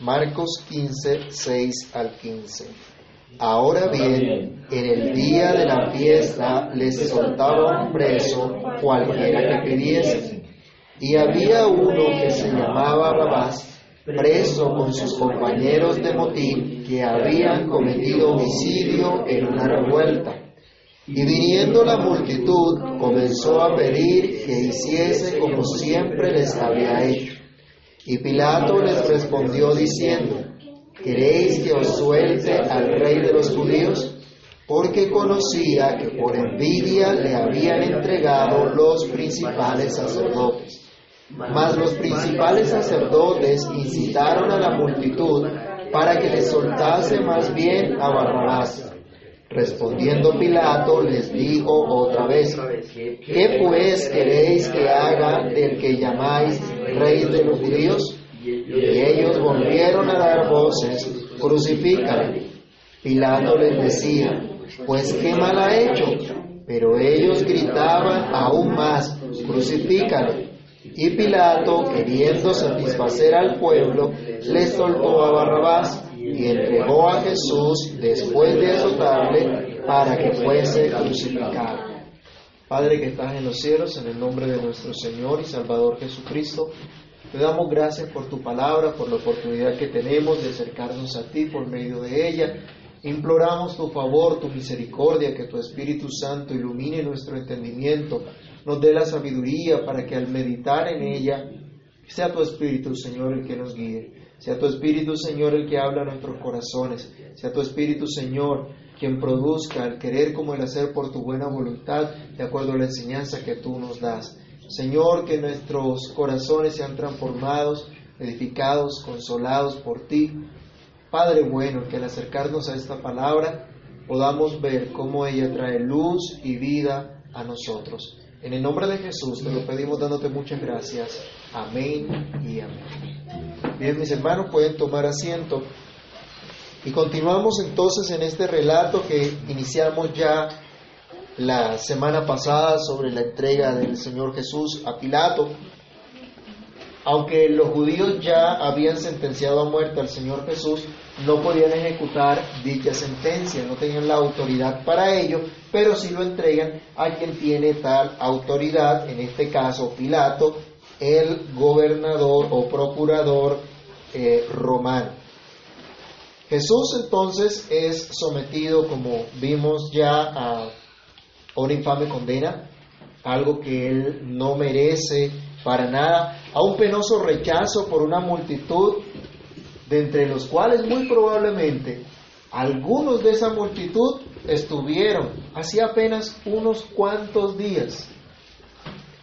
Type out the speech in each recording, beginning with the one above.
Marcos 15, 6 al 15. Ahora bien, en el día de la fiesta les soltaban preso cualquiera que pidiese. Y había uno que se llamaba Babás, preso con sus compañeros de motín que habían cometido homicidio en una revuelta. Y viniendo la multitud, comenzó a pedir que hiciese como siempre les había hecho. Y Pilato les respondió diciendo, ¿queréis que os suelte al rey de los judíos? Porque conocía que por envidia le habían entregado los principales sacerdotes. Mas los principales sacerdotes incitaron a la multitud para que le soltase más bien a Barrabás. Respondiendo Pilato les dijo otra vez, ¿qué pues queréis que haga del que llamáis rey de los judíos? Y ellos volvieron a dar voces, crucifícale. Pilato les decía, pues qué mal ha hecho. Pero ellos gritaban aún más, crucifícale. Y Pilato, queriendo satisfacer al pueblo, le soltó a Barrabás y entregó a Jesús después de azotarle para que fuese crucificado. Padre que estás en los cielos, en el nombre de nuestro Señor y Salvador Jesucristo, te damos gracias por tu palabra, por la oportunidad que tenemos de acercarnos a ti por medio de ella. Imploramos tu favor, tu misericordia, que tu Espíritu Santo ilumine nuestro entendimiento, nos dé la sabiduría para que al meditar en ella sea tu Espíritu, Señor, el que nos guíe. Sea tu Espíritu, Señor, el que habla a nuestros corazones. Sea tu Espíritu, Señor, quien produzca el querer como el hacer por tu buena voluntad, de acuerdo a la enseñanza que tú nos das. Señor, que nuestros corazones sean transformados, edificados, consolados por ti. Padre bueno, que al acercarnos a esta palabra podamos ver cómo ella trae luz y vida a nosotros. En el nombre de Jesús te lo pedimos dándote muchas gracias. Amén y amén. Bien, mis hermanos, pueden tomar asiento. Y continuamos entonces en este relato que iniciamos ya la semana pasada sobre la entrega del Señor Jesús a Pilato. Aunque los judíos ya habían sentenciado a muerte al Señor Jesús, no podían ejecutar dicha sentencia, no tenían la autoridad para ello, pero sí lo entregan a quien tiene tal autoridad, en este caso Pilato, el gobernador o procurador eh, romano. Jesús entonces es sometido, como vimos ya, a una infame condena, algo que él no merece para nada, a un penoso rechazo por una multitud, de entre los cuales muy probablemente algunos de esa multitud estuvieron hacía apenas unos cuantos días.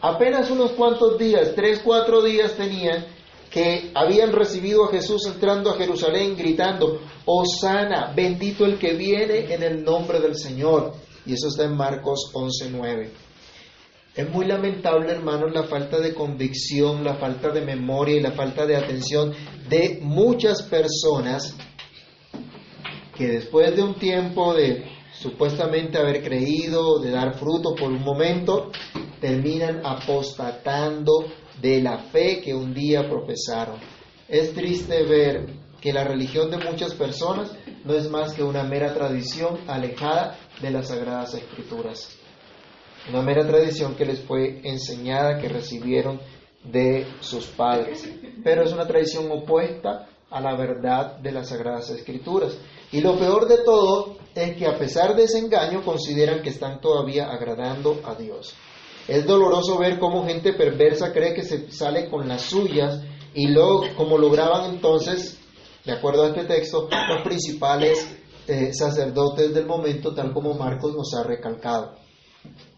Apenas unos cuantos días, tres, cuatro días tenían que habían recibido a Jesús entrando a Jerusalén gritando, Osana, bendito el que viene en el nombre del Señor. Y eso está en Marcos 11.9. Es muy lamentable, hermanos, la falta de convicción, la falta de memoria y la falta de atención de muchas personas que después de un tiempo de supuestamente haber creído, de dar fruto por un momento, terminan apostatando de la fe que un día profesaron. Es triste ver que la religión de muchas personas no es más que una mera tradición alejada de las sagradas escrituras. Una mera tradición que les fue enseñada, que recibieron de sus padres. Pero es una tradición opuesta a la verdad de las sagradas escrituras. Y lo peor de todo es que a pesar de ese engaño consideran que están todavía agradando a Dios. Es doloroso ver cómo gente perversa cree que se sale con las suyas y luego, como lograban entonces, de acuerdo a este texto, los principales eh, sacerdotes del momento, tal como Marcos nos ha recalcado.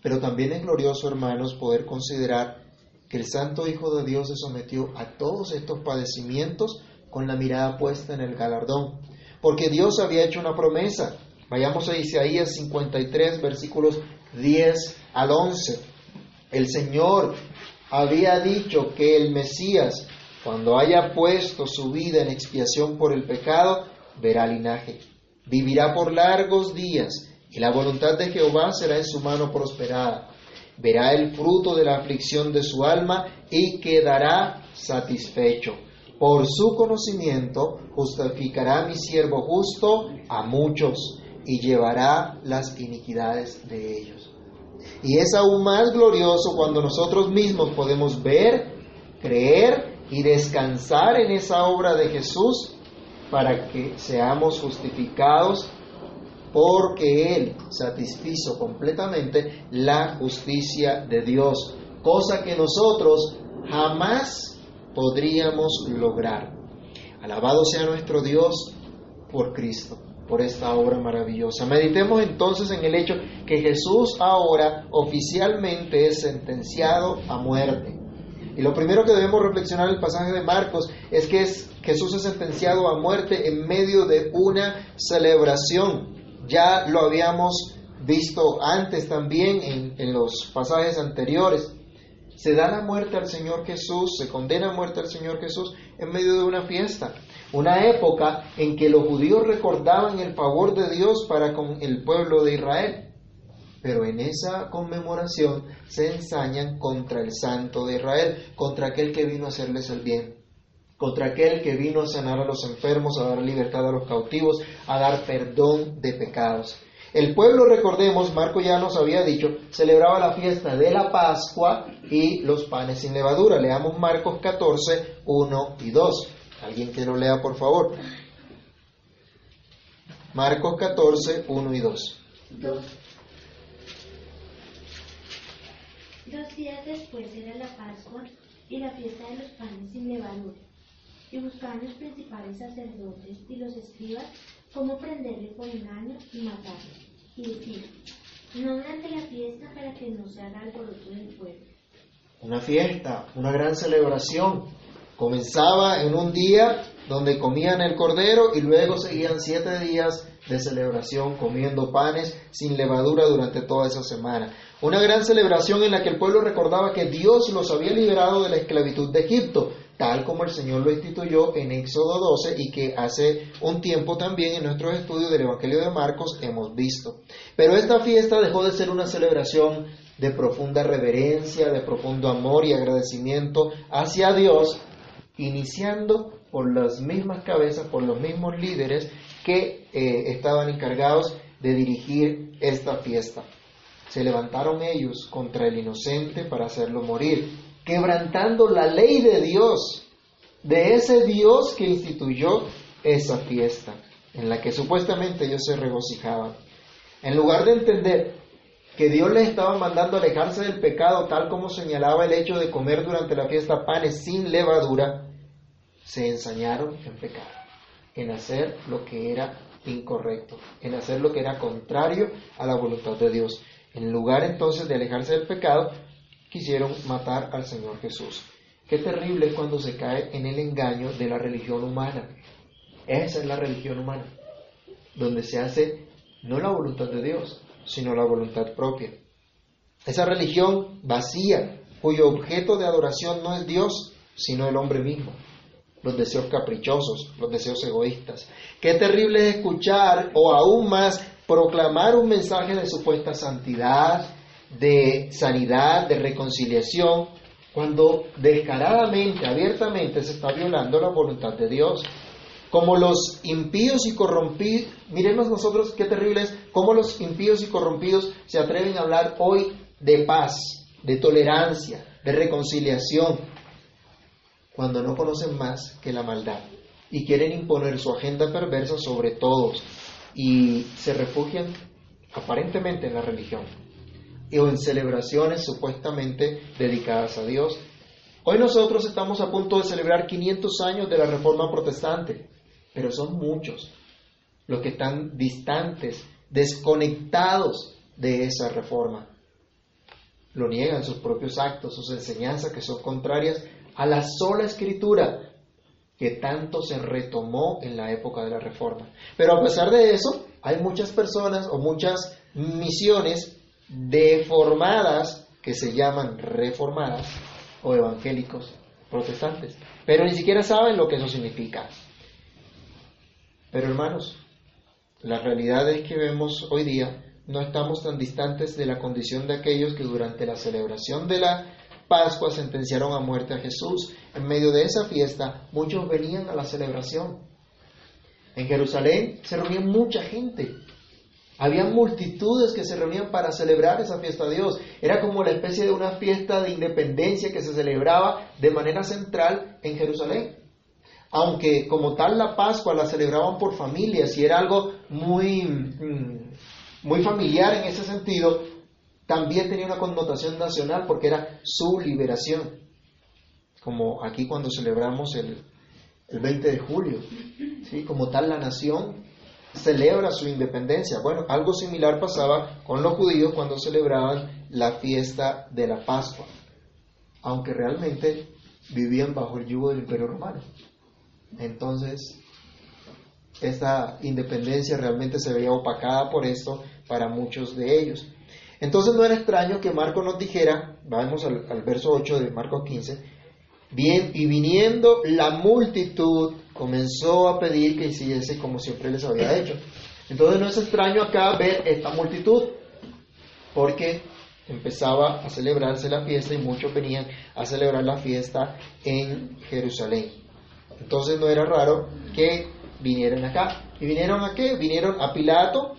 Pero también es glorioso, hermanos, poder considerar que el Santo Hijo de Dios se sometió a todos estos padecimientos con la mirada puesta en el galardón. Porque Dios había hecho una promesa. Vayamos a Isaías 53, versículos 10 al 11. El Señor había dicho que el Mesías, cuando haya puesto su vida en expiación por el pecado, verá linaje. Vivirá por largos días y la voluntad de Jehová será en su mano prosperada. Verá el fruto de la aflicción de su alma y quedará satisfecho. Por su conocimiento justificará mi siervo justo a muchos y llevará las iniquidades de ellos. Y es aún más glorioso cuando nosotros mismos podemos ver, creer y descansar en esa obra de Jesús para que seamos justificados porque Él satisfizo completamente la justicia de Dios, cosa que nosotros jamás podríamos lograr. Alabado sea nuestro Dios por Cristo, por esta obra maravillosa. Meditemos entonces en el hecho que Jesús ahora oficialmente es sentenciado a muerte. Y lo primero que debemos reflexionar en el pasaje de Marcos es que Jesús es sentenciado a muerte en medio de una celebración. Ya lo habíamos visto antes también en, en los pasajes anteriores. Se da la muerte al Señor Jesús, se condena a muerte al Señor Jesús en medio de una fiesta. Una época en que los judíos recordaban el favor de Dios para con el pueblo de Israel pero en esa conmemoración se ensañan contra el Santo de Israel, contra aquel que vino a hacerles el bien, contra aquel que vino a sanar a los enfermos, a dar libertad a los cautivos, a dar perdón de pecados. El pueblo, recordemos, Marco ya nos había dicho, celebraba la fiesta de la Pascua y los panes sin levadura. Leamos Marcos 14, 1 y 2. Alguien que lo lea, por favor. Marcos 14, 1 y 2. Dos días después era la Pascua y la fiesta de los panes sin levadura. Y buscaban los principales sacerdotes y los escribas cómo prenderle por engaño y matarle. Y decían, no durante la fiesta para que no se haga alboroto del pueblo. Una fiesta, una gran celebración. Comenzaba en un día donde comían el cordero y luego seguían siete días de celebración comiendo panes sin levadura durante toda esa semana. Una gran celebración en la que el pueblo recordaba que Dios los había liberado de la esclavitud de Egipto, tal como el Señor lo instituyó en Éxodo 12 y que hace un tiempo también en nuestros estudios del Evangelio de Marcos hemos visto. Pero esta fiesta dejó de ser una celebración de profunda reverencia, de profundo amor y agradecimiento hacia Dios, iniciando por las mismas cabezas, por los mismos líderes que eh, estaban encargados de dirigir esta fiesta. Se levantaron ellos contra el inocente para hacerlo morir, quebrantando la ley de Dios, de ese Dios que instituyó esa fiesta, en la que supuestamente ellos se regocijaban. En lugar de entender que Dios les estaba mandando alejarse del pecado, tal como señalaba el hecho de comer durante la fiesta panes sin levadura, se ensañaron en pecado, en hacer lo que era incorrecto, en hacer lo que era contrario a la voluntad de Dios. En lugar entonces de alejarse del pecado, quisieron matar al Señor Jesús. Qué terrible es cuando se cae en el engaño de la religión humana. Esa es la religión humana, donde se hace no la voluntad de Dios, sino la voluntad propia. Esa religión vacía, cuyo objeto de adoración no es Dios, sino el hombre mismo. Los deseos caprichosos, los deseos egoístas. Qué terrible es escuchar, o aún más, proclamar un mensaje de supuesta santidad, de sanidad, de reconciliación, cuando descaradamente, abiertamente se está violando la voluntad de Dios. Como los impíos y corrompidos, miremos nosotros qué terrible es, cómo los impíos y corrompidos se atreven a hablar hoy de paz, de tolerancia, de reconciliación, cuando no conocen más que la maldad y quieren imponer su agenda perversa sobre todos y se refugian aparentemente en la religión o en celebraciones supuestamente dedicadas a Dios. Hoy nosotros estamos a punto de celebrar 500 años de la Reforma Protestante, pero son muchos los que están distantes, desconectados de esa reforma. Lo niegan sus propios actos, sus enseñanzas que son contrarias a la sola escritura que tanto se retomó en la época de la Reforma. Pero a pesar de eso, hay muchas personas o muchas misiones deformadas que se llaman reformadas o evangélicos protestantes, pero ni siquiera saben lo que eso significa. Pero hermanos, la realidad es que vemos hoy día no estamos tan distantes de la condición de aquellos que durante la celebración de la Pascua sentenciaron a muerte a Jesús. En medio de esa fiesta, muchos venían a la celebración. En Jerusalén se reunía mucha gente. Había multitudes que se reunían para celebrar esa fiesta de Dios. Era como la especie de una fiesta de independencia que se celebraba de manera central en Jerusalén. Aunque como tal la Pascua la celebraban por familias y era algo muy, mm, muy familiar en ese sentido, también tenía una connotación nacional porque era su liberación. Como aquí cuando celebramos el, el 20 de julio. ¿sí? Como tal la nación celebra su independencia. Bueno, algo similar pasaba con los judíos cuando celebraban la fiesta de la Pascua, aunque realmente vivían bajo el yugo del imperio romano. Entonces, esta independencia realmente se veía opacada por esto para muchos de ellos. Entonces no era extraño que Marco nos dijera, vamos al, al verso 8 de Marcos 15, bien, y viniendo la multitud comenzó a pedir que hiciese como siempre les había hecho. Entonces no es extraño acá ver esta multitud, porque empezaba a celebrarse la fiesta y muchos venían a celebrar la fiesta en Jerusalén. Entonces no era raro que vinieran acá. ¿Y vinieron a qué? Vinieron a Pilato,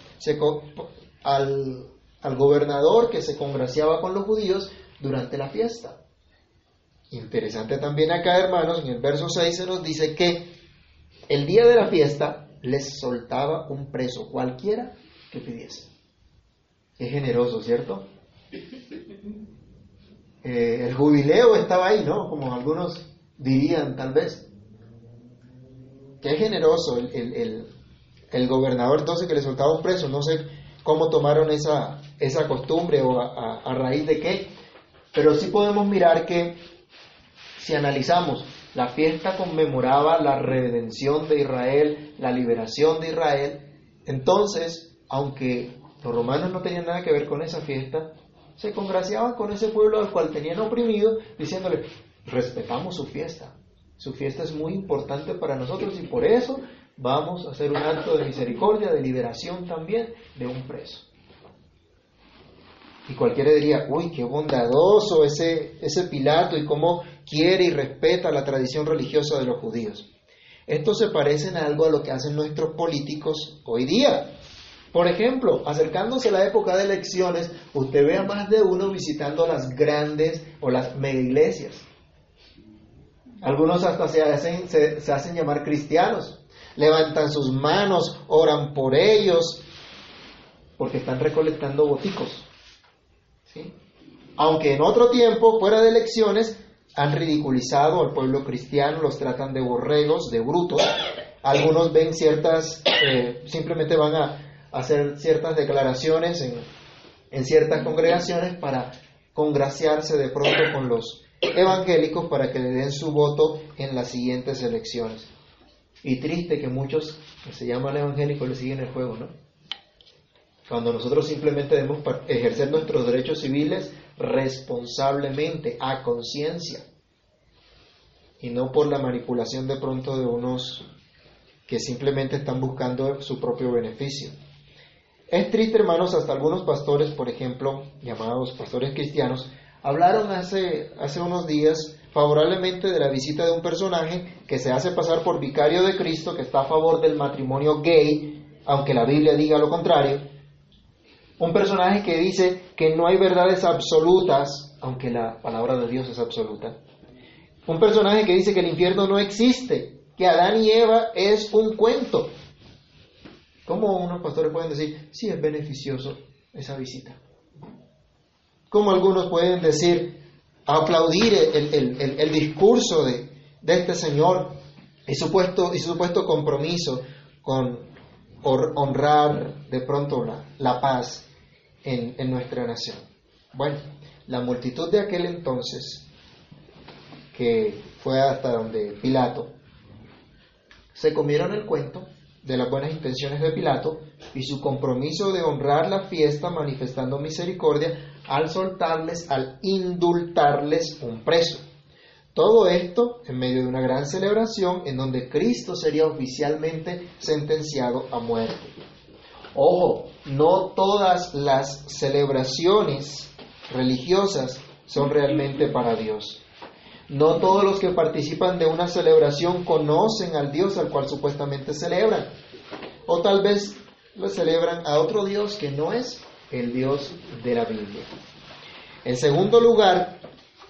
al, al gobernador que se congraciaba con los judíos durante la fiesta. Interesante también acá, hermanos, en el verso 6 se nos dice que el día de la fiesta les soltaba un preso, cualquiera que pidiese. Es generoso, ¿cierto? Eh, el jubileo estaba ahí, ¿no? Como algunos dirían tal vez. Qué generoso el, el, gobernador entonces que le soltaba un preso. No sé cómo tomaron esa, esa costumbre o a, a raíz de qué, pero sí podemos mirar que si analizamos la fiesta conmemoraba la redención de Israel, la liberación de Israel. Entonces, aunque los romanos no tenían nada que ver con esa fiesta, se congraciaban con ese pueblo al cual tenían oprimido, diciéndole, respetamos su fiesta. Su fiesta es muy importante para nosotros y por eso vamos a hacer un acto de misericordia, de liberación también de un preso. Y cualquiera diría, uy, qué bondadoso ese, ese Pilato y cómo quiere y respeta la tradición religiosa de los judíos. Esto se parece en algo a lo que hacen nuestros políticos hoy día. Por ejemplo, acercándose a la época de elecciones, usted ve a más de uno visitando las grandes o las mega iglesias. Algunos hasta se hacen, se, hacen llamar cristianos, levantan sus manos, oran por ellos, porque están recolectando boticos. ¿sí? Aunque en otro tiempo, fuera de elecciones, han ridiculizado al pueblo cristiano, los tratan de borregos, de brutos. Algunos ven ciertas, eh, simplemente van a hacer ciertas declaraciones en, en ciertas congregaciones para congraciarse de pronto con los evangélicos para que le den su voto en las siguientes elecciones. Y triste que muchos que se llaman evangélicos le siguen el juego, ¿no? Cuando nosotros simplemente debemos ejercer nuestros derechos civiles responsablemente, a conciencia, y no por la manipulación de pronto de unos que simplemente están buscando su propio beneficio. Es triste, hermanos, hasta algunos pastores, por ejemplo, llamados pastores cristianos, hablaron hace, hace unos días favorablemente de la visita de un personaje que se hace pasar por vicario de Cristo, que está a favor del matrimonio gay, aunque la Biblia diga lo contrario, un personaje que dice que no hay verdades absolutas, aunque la palabra de Dios es absoluta. Un personaje que dice que el infierno no existe, que Adán y Eva es un cuento. ¿Cómo unos pastores pueden decir, sí es beneficioso esa visita? ¿Cómo algunos pueden decir, aplaudir el, discurso de, este Señor y supuesto, y su supuesto compromiso con honrar de pronto la, la paz en, nuestra nación. Bueno, la multitud de aquel entonces, que fue hasta donde Pilato, se comieron el cuento de las buenas intenciones de Pilato y su compromiso de honrar la fiesta manifestando misericordia al soltarles, al indultarles un preso. Todo esto en medio de una gran celebración en donde Cristo sería oficialmente sentenciado a muerte. Ojo, no todas las celebraciones religiosas son realmente para Dios. No todos los que participan de una celebración conocen al Dios al cual supuestamente celebran. O tal vez lo celebran a otro Dios que no es el Dios de la Biblia. En segundo lugar,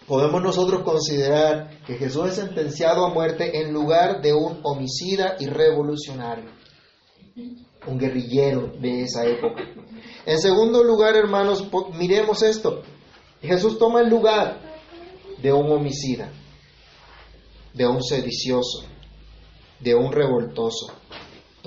podemos nosotros considerar que Jesús es sentenciado a muerte en lugar de un homicida y revolucionario, un guerrillero de esa época. En segundo lugar, hermanos, miremos esto. Jesús toma el lugar de un homicida, de un sedicioso, de un revoltoso.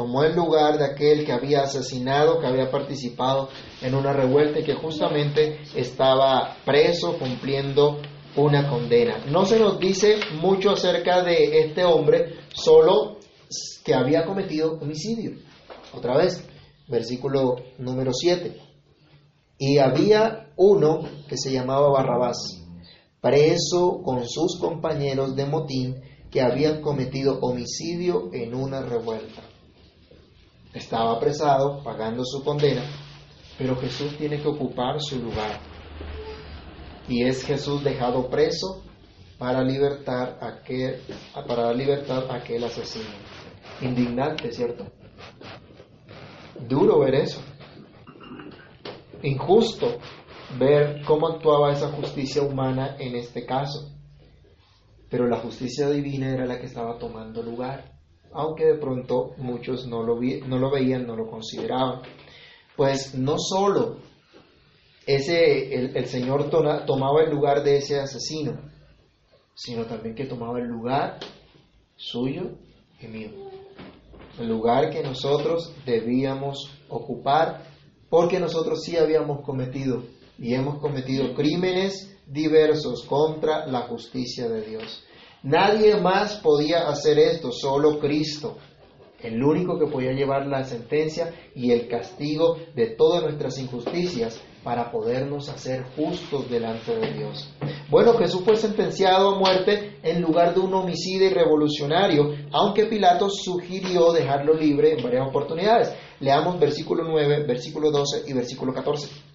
Tomó el lugar de aquel que había asesinado, que había participado en una revuelta y que justamente estaba preso cumpliendo una condena. No se nos dice mucho acerca de este hombre, solo que había cometido homicidio. Otra vez, versículo número 7. Y había uno que se llamaba Barrabás, preso con sus compañeros de motín que habían cometido homicidio en una revuelta. Estaba apresado, pagando su condena, pero Jesús tiene que ocupar su lugar. Y es Jesús dejado preso para libertar a aquel, para dar libertad a aquel asesino. Indignante, ¿cierto? Duro ver eso. Injusto ver cómo actuaba esa justicia humana en este caso. Pero la justicia divina era la que estaba tomando lugar, aunque de pronto muchos no lo, no lo veían, no lo consideraban. Pues no solo ese, el Señor tomaba el lugar de ese asesino, sino también que tomaba el lugar suyo y mío. El lugar que nosotros debíamos ocupar, porque nosotros sí habíamos cometido y hemos cometido crímenes diversos contra la justicia de Dios. Nadie más podía hacer esto, solo Cristo, el único que podía llevar la sentencia y el castigo de todas nuestras injusticias para podernos hacer justos delante de Dios. Bueno, Jesús fue sentenciado a muerte en lugar de un homicida y revolucionario, aunque Pilato sugirió dejarlo libre en varias oportunidades. Leamos versículo 9, versículo 12 y versículo 14.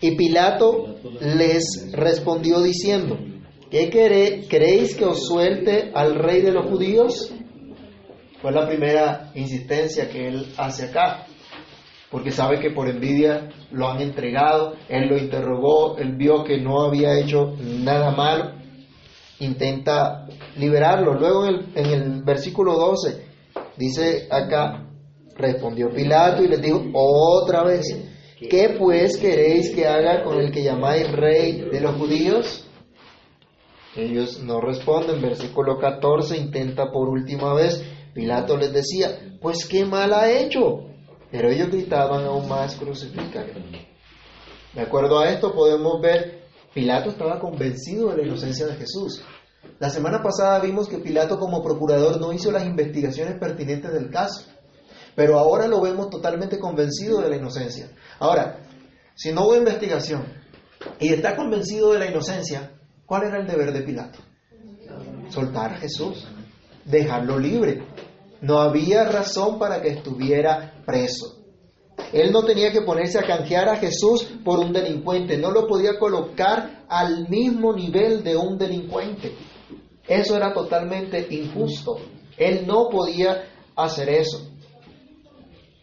Y Pilato les respondió diciendo, ¿qué queréis que os suelte al rey de los judíos? Fue la primera insistencia que él hace acá, porque sabe que por envidia lo han entregado, él lo interrogó, él vio que no había hecho nada malo, intenta liberarlo. Luego en el, en el versículo 12 dice acá, respondió Pilato y les dijo otra vez, ¿qué pues queréis que haga con el que llamáis rey de los judíos? Ellos no responden. Versículo 14 intenta por última vez. Pilato les decía, pues qué mal ha hecho. Pero ellos gritaban aún más, crucificar. De acuerdo a esto podemos ver, Pilato estaba convencido de la inocencia de Jesús. La semana pasada vimos que Pilato como procurador no hizo las investigaciones pertinentes del caso, pero ahora lo vemos totalmente convencido de la inocencia. Ahora, si no hubo investigación y está convencido de la inocencia, ¿cuál era el deber de Pilato? Soltar a Jesús, dejarlo libre. No había razón para que estuviera preso. Él no tenía que ponerse a canjear a Jesús por un delincuente, no lo podía colocar al mismo nivel de un delincuente. Eso era totalmente injusto. Él no podía hacer eso.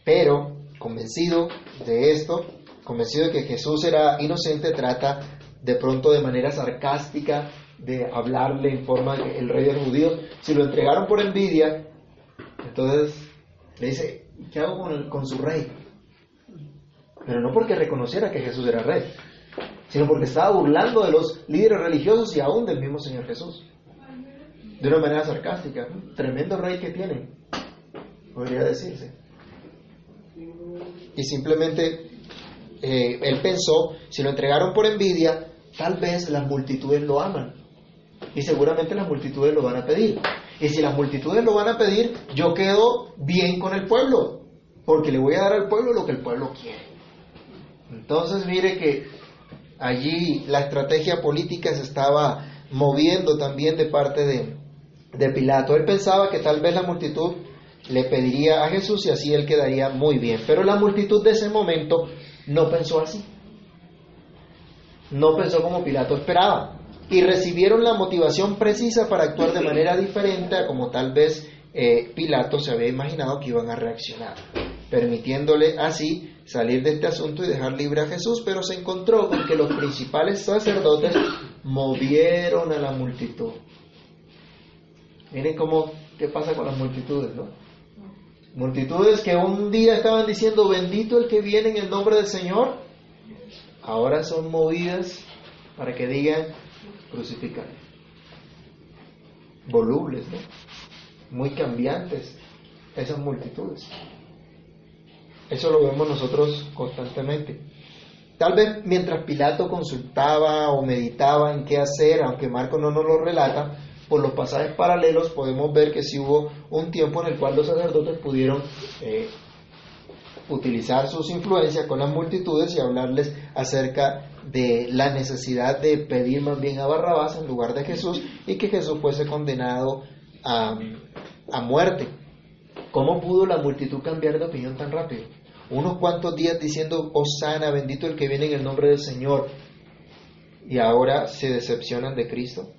Pero, convencido de esto, convencido de que Jesús era inocente, trata de pronto de manera sarcástica de hablarle en forma el rey de los judíos. Si lo entregaron por envidia, entonces le dice, ¿qué hago con, con su rey? Pero no porque reconociera que Jesús era rey, sino porque estaba burlando de los líderes religiosos y aún del mismo Señor Jesús. De una manera sarcástica. Tremendo rey que tiene, podría decirse. Y simplemente eh, él pensó, si lo entregaron por envidia, tal vez las multitudes lo aman. Y seguramente las multitudes lo van a pedir. Y si las multitudes lo van a pedir, yo quedo bien con el pueblo, porque le voy a dar al pueblo lo que el pueblo quiere. Entonces mire que allí la estrategia política se estaba moviendo también de parte de, de Pilato. Él pensaba que tal vez la multitud le pediría a Jesús y así él quedaría muy bien. Pero la multitud de ese momento no pensó así. No pensó como Pilato esperaba. Y recibieron la motivación precisa para actuar de manera diferente a como tal vez eh, Pilato se había imaginado que iban a reaccionar, permitiéndole así salir de este asunto y dejar libre a Jesús, pero se encontró con que los principales sacerdotes movieron a la multitud. Miren cómo, qué pasa con las multitudes, ¿no? Multitudes que un día estaban diciendo, bendito el que viene en el nombre del Señor, ahora son movidas para que digan, crucificar. Volubles, ¿no? Muy cambiantes esas multitudes. Eso lo vemos nosotros constantemente. Tal vez mientras Pilato consultaba o meditaba en qué hacer, aunque Marco no nos lo relata, por los pasajes paralelos podemos ver que sí hubo un tiempo en el cual los sacerdotes pudieron eh, utilizar sus influencias con las multitudes y hablarles acerca de la necesidad de pedir más bien a Barrabás en lugar de Jesús y que Jesús fuese condenado a, a muerte. ¿Cómo pudo la multitud cambiar de opinión tan rápido? Unos cuantos días diciendo, Osana, bendito el que viene en el nombre del Señor, y ahora se decepcionan de Cristo.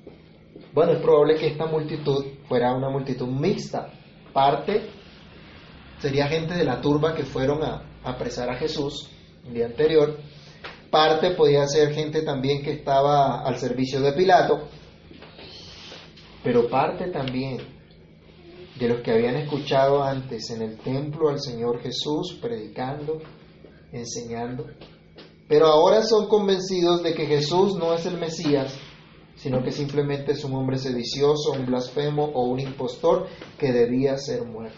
Bueno, es probable que esta multitud fuera una multitud mixta. Parte sería gente de la turba que fueron a, apresar a Jesús el día anterior. Parte podía ser gente también que estaba al servicio de Pilato. Pero parte también de los que habían escuchado antes en el templo al Señor Jesús predicando, enseñando. Pero ahora son convencidos de que Jesús no es el Mesías, sino que simplemente es un hombre sedicioso, un blasfemo o un impostor que debía ser muerto.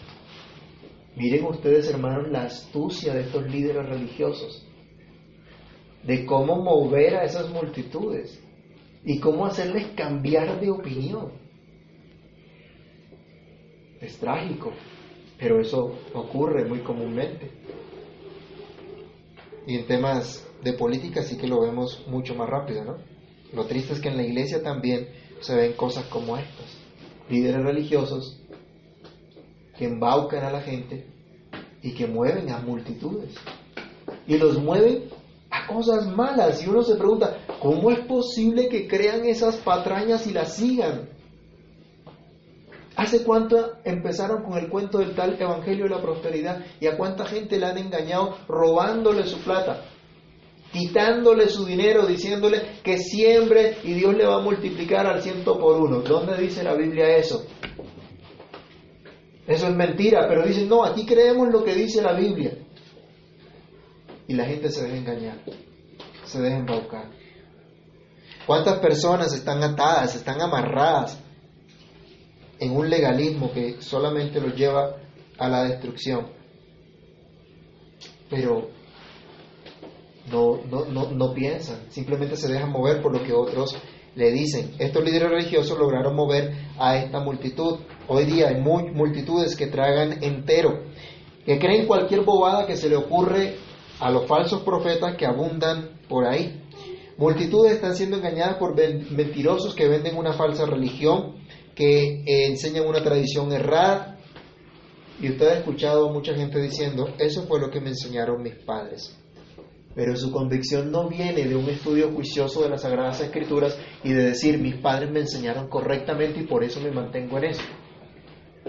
Miren ustedes, hermanos, la astucia de estos líderes religiosos, de cómo mover a esas multitudes y cómo hacerles cambiar de opinión. Es trágico, pero eso ocurre muy comúnmente. Y en temas de política sí que lo vemos mucho más rápido, ¿no? Lo triste es que en la iglesia también se ven cosas como estas. Líderes religiosos que embaucan a la gente y que mueven a multitudes. Y los mueven a cosas malas. Y uno se pregunta, ¿cómo es posible que crean esas patrañas y las sigan? ¿Hace cuánto empezaron con el cuento del tal Evangelio de la Prosperidad? ¿Y a cuánta gente le han engañado robándole su plata? Quitándole su dinero, diciéndole que siembre y Dios le va a multiplicar al ciento por uno. ¿Dónde dice la Biblia eso? Eso es mentira, pero dicen, no, aquí creemos lo que dice la Biblia. Y la gente se deja engañar, se deja embaucar. ¿Cuántas personas están atadas, están amarradas en un legalismo que solamente los lleva a la destrucción? Pero no, no, no, no piensan, simplemente se dejan mover por lo que otros le dicen. Estos líderes religiosos lograron mover a esta multitud. Hoy día hay multitudes que tragan entero, que creen cualquier bobada que se le ocurre a los falsos profetas que abundan por ahí. Multitudes están siendo engañadas por mentirosos que venden una falsa religión, que eh, enseñan una tradición errada. Y usted ha escuchado a mucha gente diciendo, eso fue lo que me enseñaron mis padres pero su convicción no viene de un estudio juicioso de las Sagradas Escrituras y de decir mis padres me enseñaron correctamente y por eso me mantengo en eso,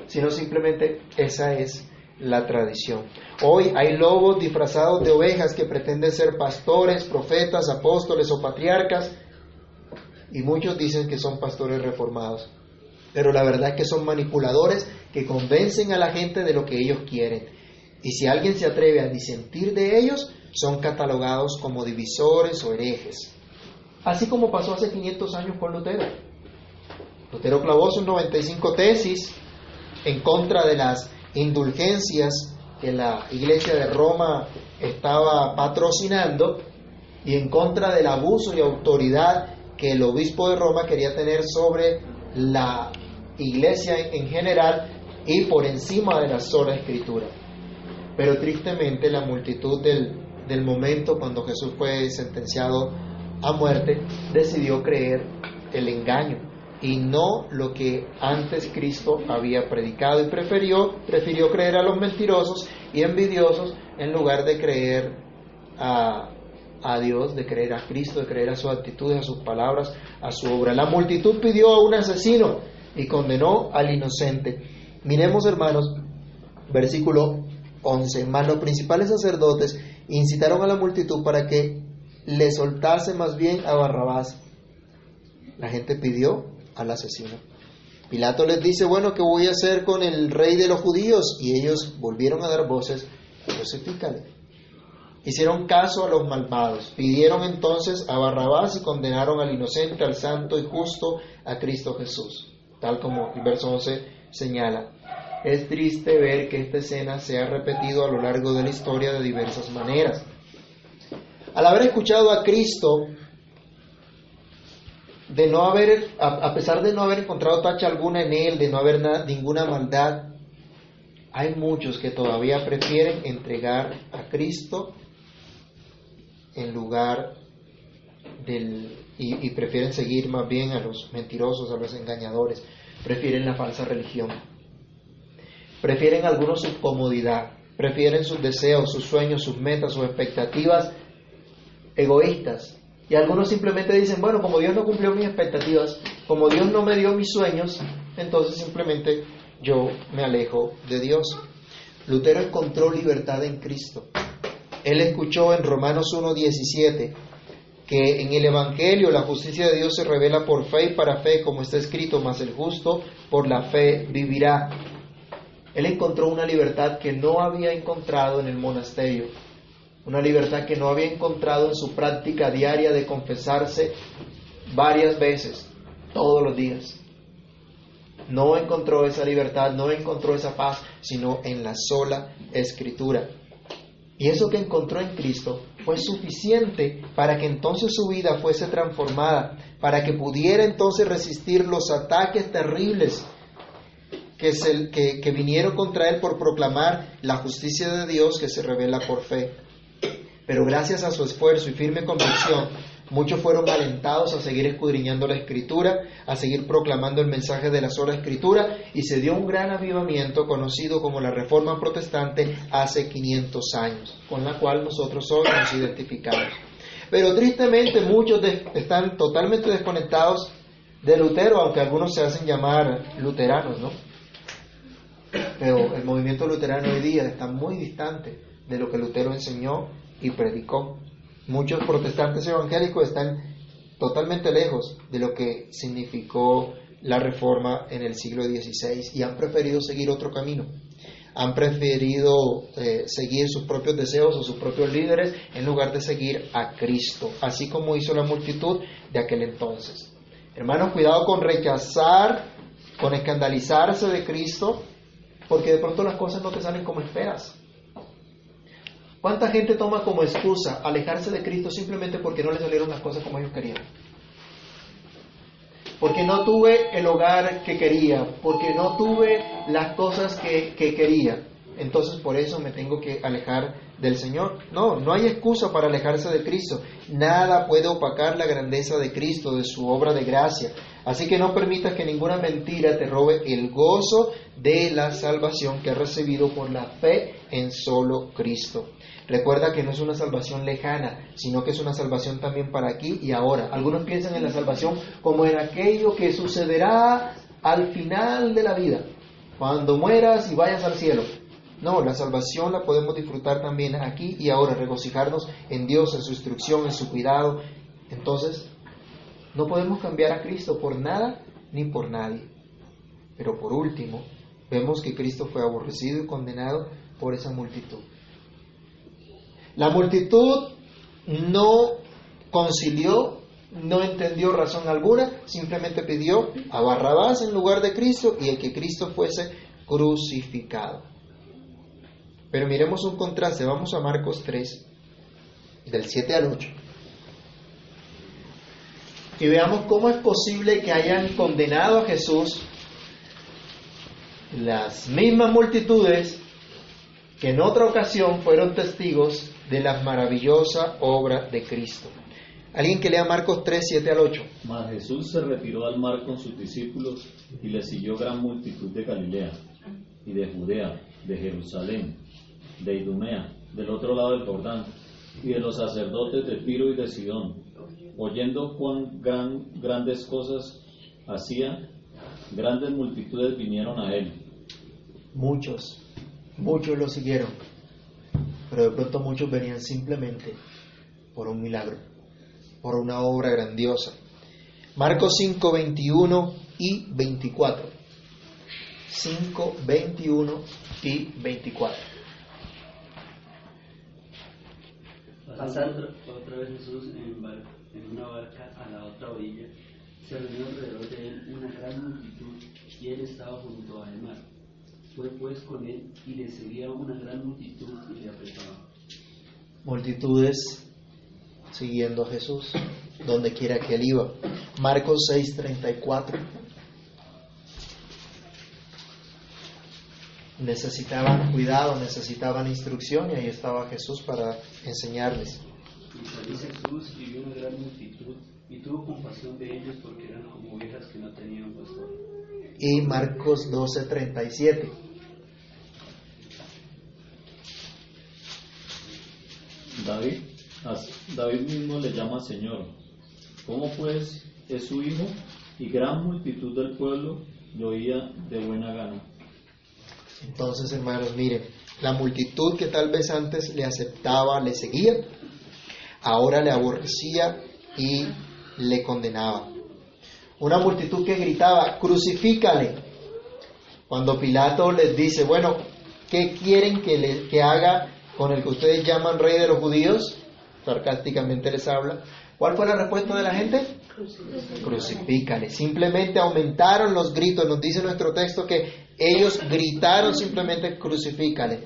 sino simplemente esa es la tradición. Hoy hay lobos disfrazados de ovejas que pretenden ser pastores, profetas, apóstoles o patriarcas y muchos dicen que son pastores reformados. Pero la verdad es que son manipuladores que convencen a la gente de lo que ellos quieren. Y si alguien se atreve a disentir de ellos, son catalogados como divisores o herejes. Así como pasó hace 500 años con Lutero. Lutero clavó sus 95 tesis en contra de las indulgencias que la Iglesia de Roma estaba patrocinando y en contra del abuso y autoridad que el obispo de Roma quería tener sobre la Iglesia en general y por encima de la sola escritura. Pero tristemente la multitud del del momento cuando Jesús fue sentenciado a muerte, decidió creer el engaño y no lo que antes Cristo había predicado y prefirió, prefirió creer a los mentirosos y envidiosos en lugar de creer a, a Dios, de creer a Cristo, de creer a sus actitudes, a sus palabras, a su obra. La multitud pidió a un asesino y condenó al inocente. Miremos, hermanos, versículo 11. Mas los principales sacerdotes incitaron a la multitud para que le soltase más bien a Barrabás. La gente pidió al asesino. Pilato les dice, bueno, ¿qué voy a hacer con el rey de los judíos? Y ellos volvieron a dar voces, crucifícale. Hicieron caso a los malvados, pidieron entonces a Barrabás y condenaron al inocente, al santo y justo, a Cristo Jesús, tal como el verso 11 señala. Es triste ver que esta escena se ha repetido a lo largo de la historia de diversas maneras. Al haber escuchado a Cristo, de no haber, a pesar de no haber encontrado tacha alguna en él, de no haber ninguna maldad, hay muchos que todavía prefieren entregar a Cristo en lugar del... Y, y, prefieren seguir más bien a los mentirosos, a los engañadores, prefieren la falsa religión, prefieren algunos su comodidad, prefieren sus deseos, sus sueños, sus metas, sus expectativas egoístas. Y algunos simplemente dicen, bueno, como Dios no cumplió mis expectativas, como Dios no me dio mis sueños, entonces simplemente yo me alejo de Dios. Lutero encontró libertad en Cristo. Él escuchó en Romanos 1.17 que en el Evangelio la justicia de Dios se revela por fe y para fe, como está escrito, mas el justo por la fe vivirá. Él encontró una libertad que no había encontrado en el monasterio una libertad que no había encontrado en su práctica diaria de confesarse varias veces, todos los días. No encontró esa libertad, no encontró esa paz, sino en la sola escritura. Y eso que encontró en Cristo fue suficiente para que entonces su vida fuese transformada, para que pudiera entonces resistir los ataques terribles que, que, que vinieron contra él por proclamar la justicia de Dios que se revela por fe. Pero gracias a su esfuerzo y firme convicción, muchos fueron alentados a seguir escudriñando la escritura, a seguir proclamando el mensaje de la sola escritura y se dio un gran avivamiento conocido como la Reforma Protestante hace 500 años, con la cual nosotros hoy nos identificamos. Pero tristemente muchos están totalmente desconectados de Lutero, aunque algunos se hacen llamar luteranos, ¿no? Pero el movimiento luterano hoy día está muy distante de lo que Lutero enseñó y predicó. Muchos protestantes evangélicos están totalmente lejos de lo que significó la reforma en el siglo XVI y han preferido seguir otro camino. Han preferido eh, seguir sus propios deseos o sus propios líderes en lugar de seguir a Cristo, así como hizo la multitud de aquel entonces. Hermanos, cuidado con rechazar, con escandalizarse de Cristo, porque de pronto las cosas no te salen como esperas. ¿Cuánta gente toma como excusa alejarse de Cristo simplemente porque no le salieron las cosas como ellos querían? Porque no tuve el hogar que quería, porque no tuve las cosas que, que quería. Entonces por eso me tengo que alejar del Señor. No, no hay excusa para alejarse de Cristo. Nada puede opacar la grandeza de Cristo, de su obra de gracia. Así que no permitas que ninguna mentira te robe el gozo de la salvación que has recibido por la fe en solo Cristo. Recuerda que no es una salvación lejana, sino que es una salvación también para aquí y ahora. Algunos piensan en la salvación como en aquello que sucederá al final de la vida, cuando mueras y vayas al cielo. No, la salvación la podemos disfrutar también aquí y ahora, regocijarnos en Dios, en su instrucción, en su cuidado. Entonces, no podemos cambiar a Cristo por nada ni por nadie. Pero por último, vemos que Cristo fue aborrecido y condenado por esa multitud. La multitud no concilió, no entendió razón alguna, simplemente pidió a Barrabás en lugar de Cristo y el que Cristo fuese crucificado. Pero miremos un contraste, vamos a Marcos 3, del 7 al 8. Y veamos cómo es posible que hayan condenado a Jesús las mismas multitudes que en otra ocasión fueron testigos de la maravillosa obra de Cristo. Alguien que lea Marcos 3, 7 al 8. Mas Jesús se retiró al mar con sus discípulos y le siguió gran multitud de Galilea y de Judea, de Jerusalén, de Idumea, del otro lado del Jordán, y de los sacerdotes de Tiro y de Sidón. Oyendo cuán gran, grandes cosas hacía, grandes multitudes vinieron a él. Muchos, muchos lo siguieron, pero de pronto muchos venían simplemente por un milagro, por una obra grandiosa. Marcos 5, 21 y 24. 5, 21 y 24. Pasando otra vez Jesús en, bar- en una barca a la otra orilla, se reunió alrededor de él una gran multitud y él estaba junto al mar. Fue pues con él y le seguía una gran multitud y le apretaba. multitudes siguiendo a Jesús, donde quiera que él iba. Marcos 6:34. Necesitaban cuidado, necesitaban instrucción y ahí estaba Jesús para enseñarles. Y salió Jesús y vio una gran multitud y tuvo compasión de ellos porque eran como ovejas que no tenían pastor. Y Marcos 12:37. David, David mismo le llama Señor. ¿Cómo pues es su hijo? Y gran multitud del pueblo lo oía de buena gana. Entonces, hermanos, miren, la multitud que tal vez antes le aceptaba, le seguía, ahora le aborrecía y le condenaba. Una multitud que gritaba, crucifícale. Cuando Pilato les dice, bueno, ¿qué quieren que, le, que haga con el que ustedes llaman rey de los judíos? Sarcásticamente les habla. ¿Cuál fue la respuesta de la gente? Crucifícale. Simplemente aumentaron los gritos. Nos dice nuestro texto que ellos gritaron simplemente crucifícale.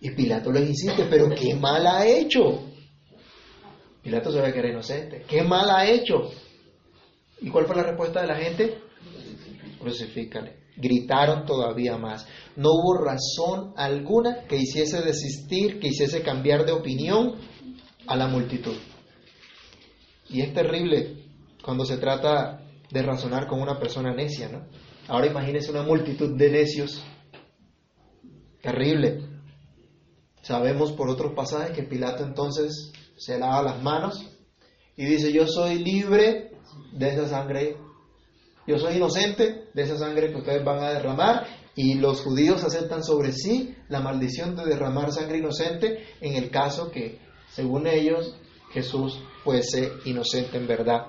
Y Pilato les insiste, pero qué mal ha hecho. Pilato sabía que era inocente. ¿Qué mal ha hecho? ¿Y cuál fue la respuesta de la gente? Crucifícale. Gritaron todavía más. No hubo razón alguna que hiciese desistir, que hiciese cambiar de opinión a la multitud. Y es terrible cuando se trata de razonar con una persona necia, ¿no? Ahora imagínese una multitud de necios. Terrible. Sabemos por otros pasajes que Pilato entonces se lava las manos y dice, yo soy libre de esa sangre, yo soy inocente de esa sangre que ustedes van a derramar y los judíos aceptan sobre sí la maldición de derramar sangre inocente en el caso que, según ellos, Jesús fuese inocente en verdad.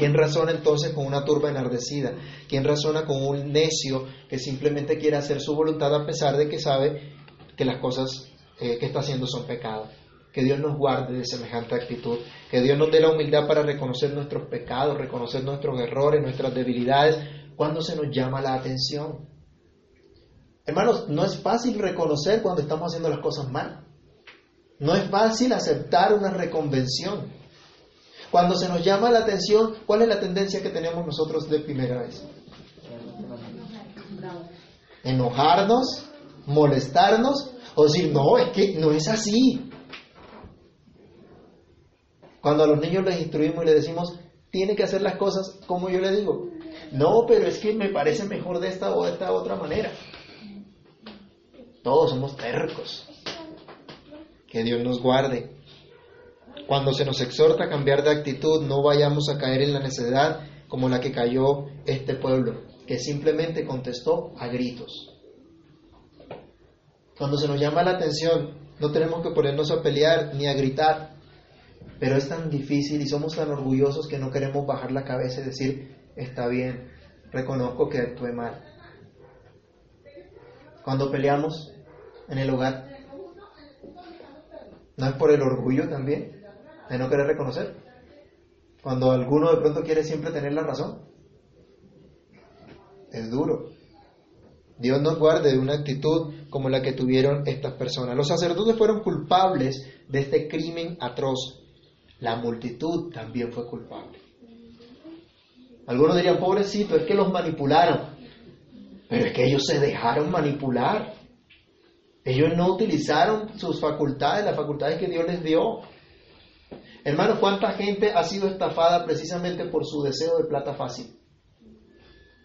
¿Quién razona entonces con una turba enardecida? ¿Quién razona con un necio que simplemente quiere hacer su voluntad a pesar de que sabe que las cosas eh, que está haciendo son pecados? Que Dios nos guarde de semejante actitud. Que Dios nos dé la humildad para reconocer nuestros pecados, reconocer nuestros errores, nuestras debilidades, cuando se nos llama la atención. Hermanos, no es fácil reconocer cuando estamos haciendo las cosas mal. No es fácil aceptar una reconvención. Cuando se nos llama la atención, ¿cuál es la tendencia que tenemos nosotros de primera vez? Enojarnos, molestarnos o decir, no, es que no es así. Cuando a los niños les instruimos y les decimos, tiene que hacer las cosas como yo le digo. No, pero es que me parece mejor de esta o de esta otra manera. Todos somos tercos. Que Dios nos guarde. Cuando se nos exhorta a cambiar de actitud, no vayamos a caer en la necedad como la que cayó este pueblo, que simplemente contestó a gritos. Cuando se nos llama la atención, no tenemos que ponernos a pelear ni a gritar, pero es tan difícil y somos tan orgullosos que no queremos bajar la cabeza y decir, está bien, reconozco que actué mal. Cuando peleamos en el hogar, ¿no es por el orgullo también de no querer reconocer? Cuando alguno de pronto quiere siempre tener la razón. Es duro. Dios nos guarde de una actitud como la que tuvieron estas personas. Los sacerdotes fueron culpables de este crimen atroz. La multitud también fue culpable. Algunos dirían, pobrecito, es que los manipularon. Pero es que ellos se dejaron manipular. Ellos no utilizaron sus facultades, las facultades que Dios les dio. Hermanos, ¿cuánta gente ha sido estafada precisamente por su deseo de plata fácil?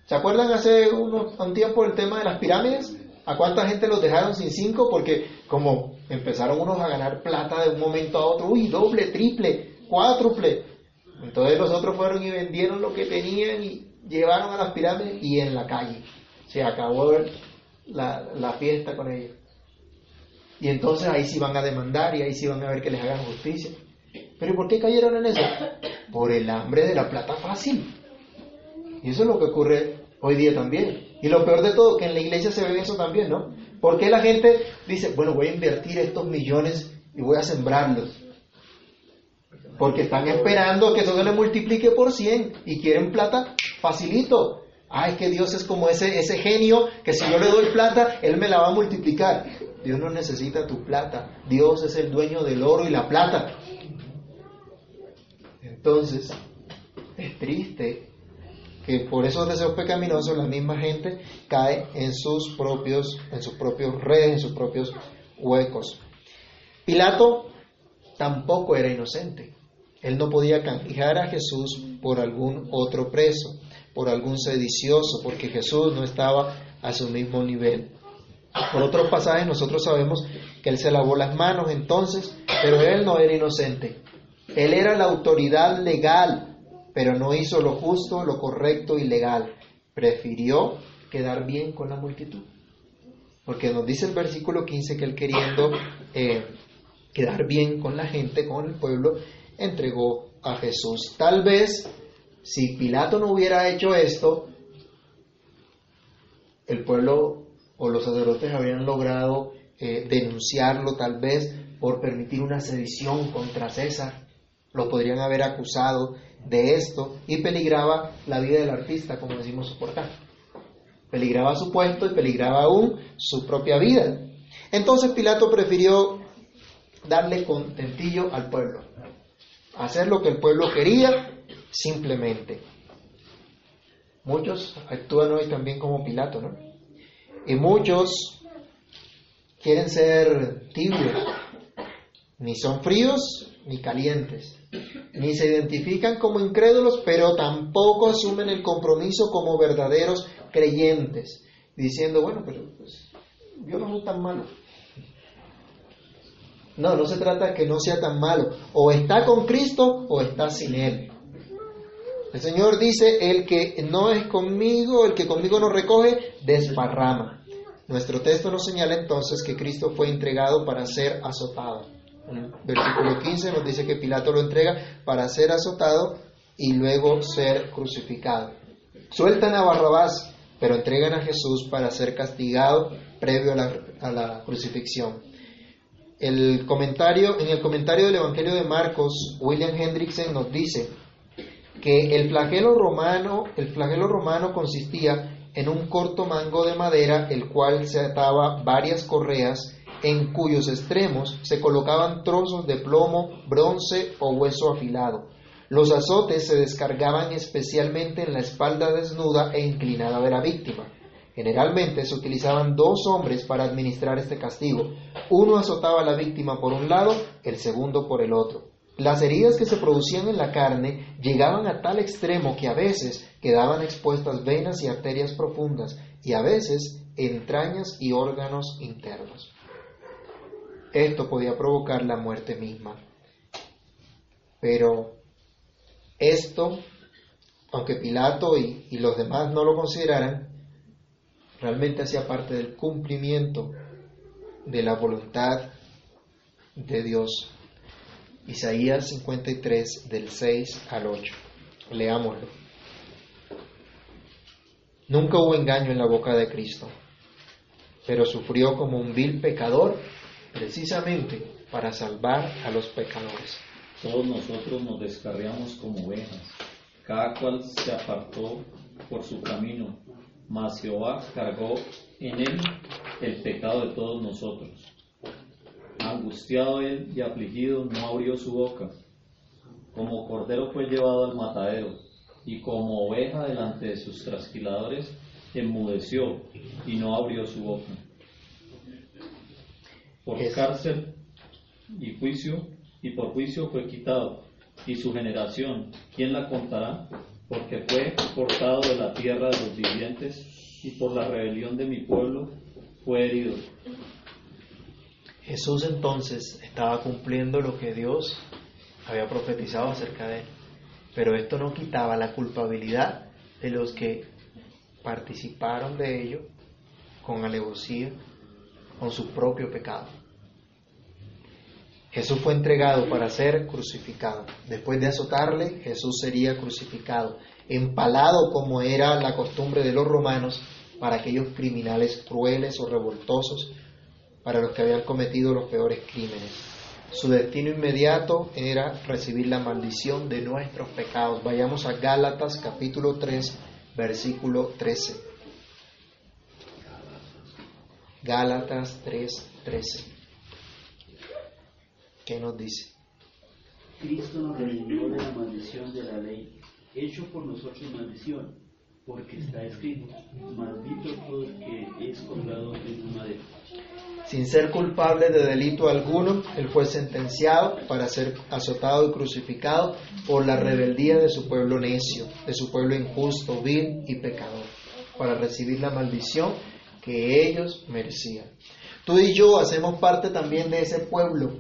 ¿Se acuerdan hace unos, un tiempo el tema de las pirámides? ¿A cuánta gente los dejaron sin cinco? Porque como empezaron unos a ganar plata de un momento a otro, uy, doble, triple, cuádruple. Entonces los otros fueron y vendieron lo que tenían y llevaron a las pirámides y en la calle. Se acabó la, la fiesta con ellos. Y entonces ahí sí van a demandar y ahí sí van a ver que les hagan justicia. Pero ¿por qué cayeron en eso? Por el hambre de la plata fácil. Y eso es lo que ocurre hoy día también. Y lo peor de todo, que en la iglesia se ve eso también, ¿no? ¿Por qué la gente dice, bueno, voy a invertir estos millones y voy a sembrarlos? Porque están esperando que eso se le multiplique por 100 y quieren plata facilito. Ay, que Dios es como ese, ese genio que si yo le doy plata, Él me la va a multiplicar. Dios no necesita tu plata. Dios es el dueño del oro y la plata. Entonces, es triste que por esos deseos pecaminosos la misma gente cae en sus propios, en sus propios redes, en sus propios huecos. Pilato tampoco era inocente. Él no podía canjear a Jesús por algún otro preso, por algún sedicioso, porque Jesús no estaba a su mismo nivel. Por otros pasajes nosotros sabemos que él se lavó las manos entonces, pero él no era inocente. Él era la autoridad legal, pero no hizo lo justo, lo correcto y legal. Prefirió quedar bien con la multitud. Porque nos dice el versículo 15 que él queriendo eh, quedar bien con la gente, con el pueblo, entregó a Jesús. Tal vez si Pilato no hubiera hecho esto, el pueblo o los sacerdotes habrían logrado eh, denunciarlo tal vez por permitir una sedición contra César. Lo podrían haber acusado de esto y peligraba la vida del artista, como decimos por acá. Peligraba su puesto y peligraba aún su propia vida. Entonces Pilato prefirió darle contentillo al pueblo, hacer lo que el pueblo quería simplemente. Muchos actúan hoy también como Pilato, ¿no? Y muchos quieren ser tibios, ni son fríos ni calientes, ni se identifican como incrédulos, pero tampoco asumen el compromiso como verdaderos creyentes, diciendo, bueno, pero pues, yo no soy tan malo. No, no se trata de que no sea tan malo. O está con Cristo o está sin Él. El Señor dice, el que no es conmigo, el que conmigo no recoge, desparrama. Nuestro texto nos señala entonces que Cristo fue entregado para ser azotado. Versículo 15 nos dice que Pilato lo entrega para ser azotado y luego ser crucificado. Sueltan a Barrabás, pero entregan a Jesús para ser castigado previo a la, a la crucifixión. El comentario, en el comentario del Evangelio de Marcos, William Hendrickson nos dice que el flagelo romano, el flagelo romano consistía en un corto mango de madera, el cual se ataba varias correas, en cuyos extremos se colocaban trozos de plomo, bronce o hueso afilado. Los azotes se descargaban especialmente en la espalda desnuda e inclinada de la víctima. Generalmente se utilizaban dos hombres para administrar este castigo. Uno azotaba a la víctima por un lado, el segundo por el otro. Las heridas que se producían en la carne llegaban a tal extremo que a veces quedaban expuestas venas y arterias profundas y a veces entrañas y órganos internos. Esto podía provocar la muerte misma. Pero esto, aunque Pilato y, los demás no lo consideraran, realmente hacía parte del cumplimiento de la voluntad de Dios Isaías 53 del 6 al 8. Leámoslo. Nunca hubo engaño en la boca de Cristo, pero sufrió como un vil pecador precisamente para salvar a los pecadores. Todos nosotros nos descarriamos como ovejas, cada cual se apartó por su camino, mas Jehová cargó en él el pecado de todos nosotros. Angustiado él y afligido, no abrió su boca. Como cordero fue llevado al matadero, y como oveja delante de sus trasquiladores, enmudeció y no abrió su boca. Por cárcel y juicio, y por juicio fue quitado. Y su generación, ¿quién la contará? Porque fue cortado de la tierra de los vivientes, y por la rebelión de mi pueblo fue herido. Jesús entonces estaba cumpliendo lo que Dios había profetizado acerca de él. Pero esto no quitaba la culpabilidad de los que participaron de ello con alevosía, con su propio pecado. Jesús fue entregado para ser crucificado. Después de azotarle, Jesús sería crucificado, empalado como era la costumbre de los romanos para aquellos criminales crueles o revoltosos, para los que habían cometido los peores crímenes. Su destino inmediato era recibir la maldición de nuestros pecados. Vayamos a Gálatas capítulo 3, versículo 13. Gálatas 3, 13. ¿Qué nos dice? Cristo nos redimió de la maldición de la ley, hecho por nosotros maldición, porque está escrito, maldito todo el que es colgado en un madero. Sin ser culpable de delito alguno, él fue sentenciado para ser azotado y crucificado por la rebeldía de su pueblo necio, de su pueblo injusto, vil y pecador, para recibir la maldición que ellos merecían. Tú y yo hacemos parte también de ese pueblo.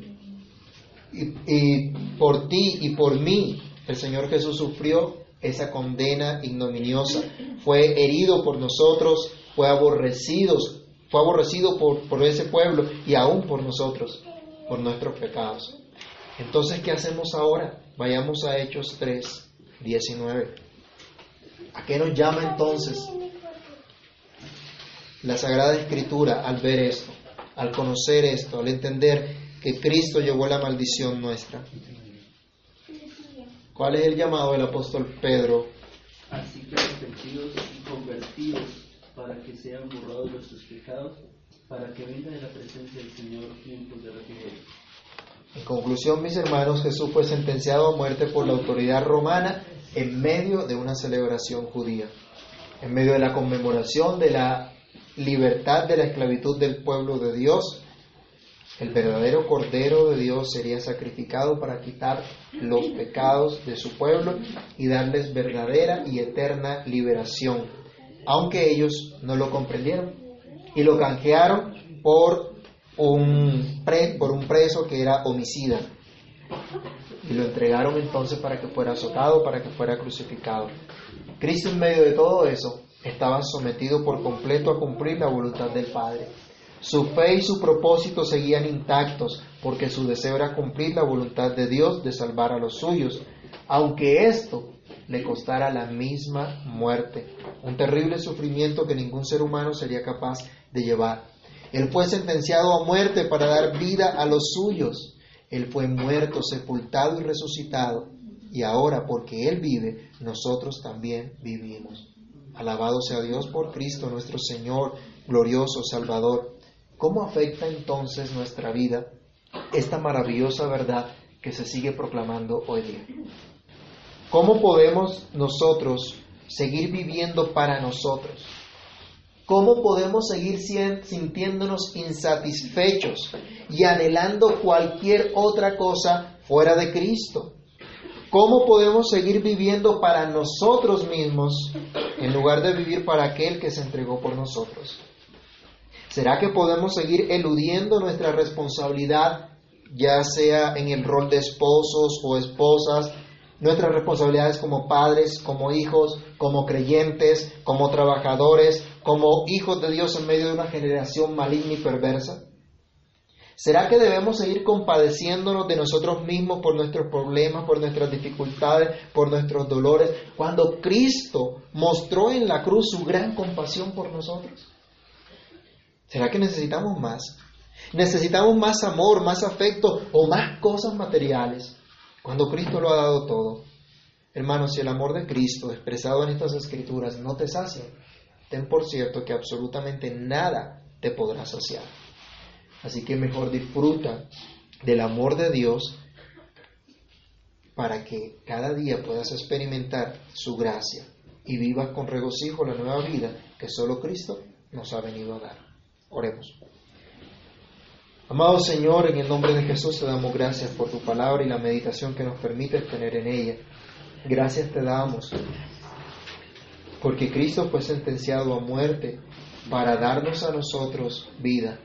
Y, por ti y por mí, el Señor Jesús sufrió esa condena ignominiosa. Fue herido por nosotros, fue aborrecido, fue aborrecido por, por ese pueblo y aún por nosotros, por nuestros pecados. Entonces, ¿qué hacemos ahora? Vayamos a Hechos 3, 19. ¿A qué nos llama entonces la Sagrada Escritura al ver esto, al conocer esto, al entender que Cristo llevó la maldición nuestra? ¿Cuál es el llamado del apóstol Pedro? Así que arrepentidos y convertidos para que sean borrados nuestros pecados, para que venga de la presencia del Señor tiempos de refrigerio. En conclusión, mis hermanos, Jesús fue sentenciado a muerte por la autoridad romana en medio de una celebración judía, en medio de la conmemoración de la libertad de la esclavitud del pueblo de Dios. El verdadero Cordero de Dios sería sacrificado para quitar los pecados de su pueblo y darles verdadera y eterna liberación, aunque ellos no lo comprendieron y lo canjearon por un, por un preso que era homicida. Y lo entregaron entonces para que fuera azotado, para que fuera crucificado. Cristo en medio de todo eso estaba sometido por completo a cumplir la voluntad del Padre. Su fe y su propósito seguían intactos porque su deseo era cumplir la voluntad de Dios de salvar a los suyos, aunque esto le costara la misma muerte, un terrible sufrimiento que ningún ser humano sería capaz de llevar. Él fue sentenciado a muerte para dar vida a los suyos. Él fue muerto, sepultado y resucitado. Y ahora, porque Él vive, nosotros también vivimos. Alabado sea Dios por Cristo, nuestro Señor, glorioso Salvador. ¿Cómo afecta entonces nuestra vida esta maravillosa verdad que se sigue proclamando hoy día? ¿Cómo podemos nosotros seguir viviendo para nosotros? ¿Cómo podemos seguir sintiéndonos insatisfechos y anhelando cualquier otra cosa fuera de Cristo? ¿Cómo podemos seguir viviendo para nosotros mismos en lugar de vivir para aquel que se entregó por nosotros? ¿Será que podemos seguir eludiendo nuestra responsabilidad, ya sea en el rol de esposos o esposas, nuestras responsabilidades como padres, como hijos, como creyentes, como trabajadores, como hijos de Dios en medio de una generación maligna y perversa? ¿Será que debemos seguir compadeciéndonos de nosotros mismos por nuestros problemas, por nuestras dificultades, por nuestros dolores, cuando Cristo mostró en la cruz su gran compasión por nosotros? ¿Será que necesitamos más? ¿Necesitamos más amor, más afecto o más cosas materiales cuando Cristo lo ha dado todo? Hermanos, si el amor de Cristo expresado en estas escrituras no te sacia, ten por cierto que absolutamente nada te podrá saciar. Así que mejor disfruta del amor de Dios para que cada día puedas experimentar su gracia y vivas con regocijo la nueva vida que solo Cristo nos ha venido a dar. Oremos. Amado Señor, en el nombre de Jesús te damos gracias por tu palabra y la meditación que nos permites tener en ella. Gracias te damos porque Cristo fue sentenciado a muerte para darnos a nosotros vida.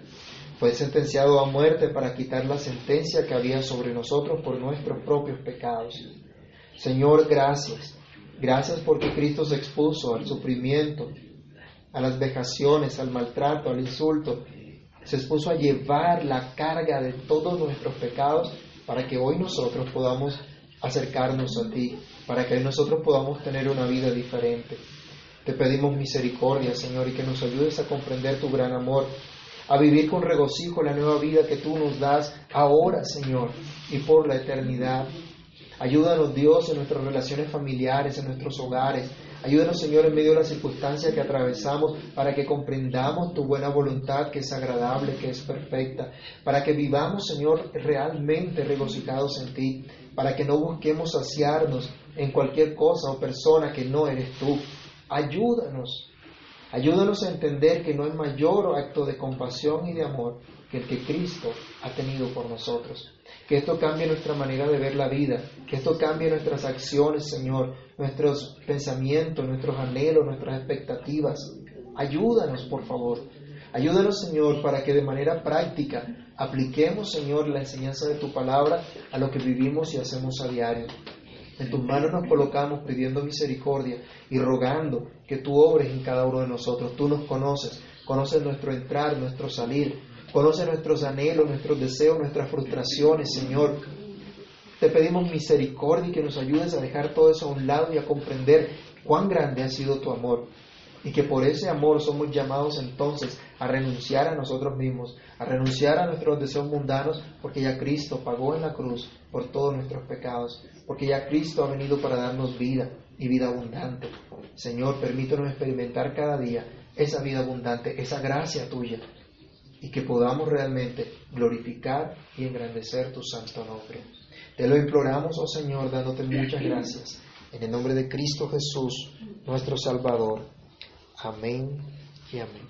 Fue sentenciado a muerte para quitar la sentencia que había sobre nosotros por nuestros propios pecados. Señor, gracias. Gracias porque Cristo se expuso al sufrimiento, a las vejaciones, al maltrato, al insulto. Se expuso a llevar la carga de todos nuestros pecados para que hoy nosotros podamos acercarnos a ti, para que nosotros podamos tener una vida diferente. Te pedimos misericordia, Señor, y que nos ayudes a comprender tu gran amor, a vivir con regocijo la nueva vida que tú nos das ahora, Señor, y por la eternidad. Ayúdanos, Dios, en nuestras relaciones familiares, en nuestros hogares. Ayúdanos, Señor, en medio de las circunstancias que atravesamos, para que comprendamos tu buena voluntad, que es agradable, que es perfecta, para que vivamos, Señor, realmente regocijados en ti, para que no busquemos saciarnos en cualquier cosa o persona que no eres tú. Ayúdanos, ayúdanos a entender que no hay mayor acto de compasión y de amor que el que Cristo ha tenido por nosotros. Que esto cambie nuestra manera de ver la vida, que esto cambie nuestras acciones, Señor, nuestros pensamientos, nuestros anhelos, nuestras expectativas. Ayúdanos, por favor. Ayúdanos, Señor, para que de manera práctica apliquemos, Señor, la enseñanza de tu palabra a lo que vivimos y hacemos a diario. En tus manos nos colocamos pidiendo misericordia y rogando que tú obres en cada uno de nosotros. Tú nos conoces, conoces nuestro entrar, nuestro salir, conoces nuestros anhelos, nuestros deseos, nuestras frustraciones, Señor. Te pedimos misericordia y que nos ayudes a dejar todo eso a un lado y a comprender cuán grande ha sido tu amor. Y que por ese amor somos llamados entonces a renunciar a nosotros mismos, a renunciar a nuestros deseos mundanos, porque ya Cristo pagó en la cruz por todos nuestros pecados, porque ya Cristo ha venido para darnos vida y vida abundante. Señor, permítanos experimentar cada día esa vida abundante, esa gracia tuya, y que podamos realmente glorificar y engrandecer tu santo nombre. Te lo imploramos, oh Señor, dándote muchas gracias. En el nombre de Cristo Jesús, nuestro Salvador. Amén y amén.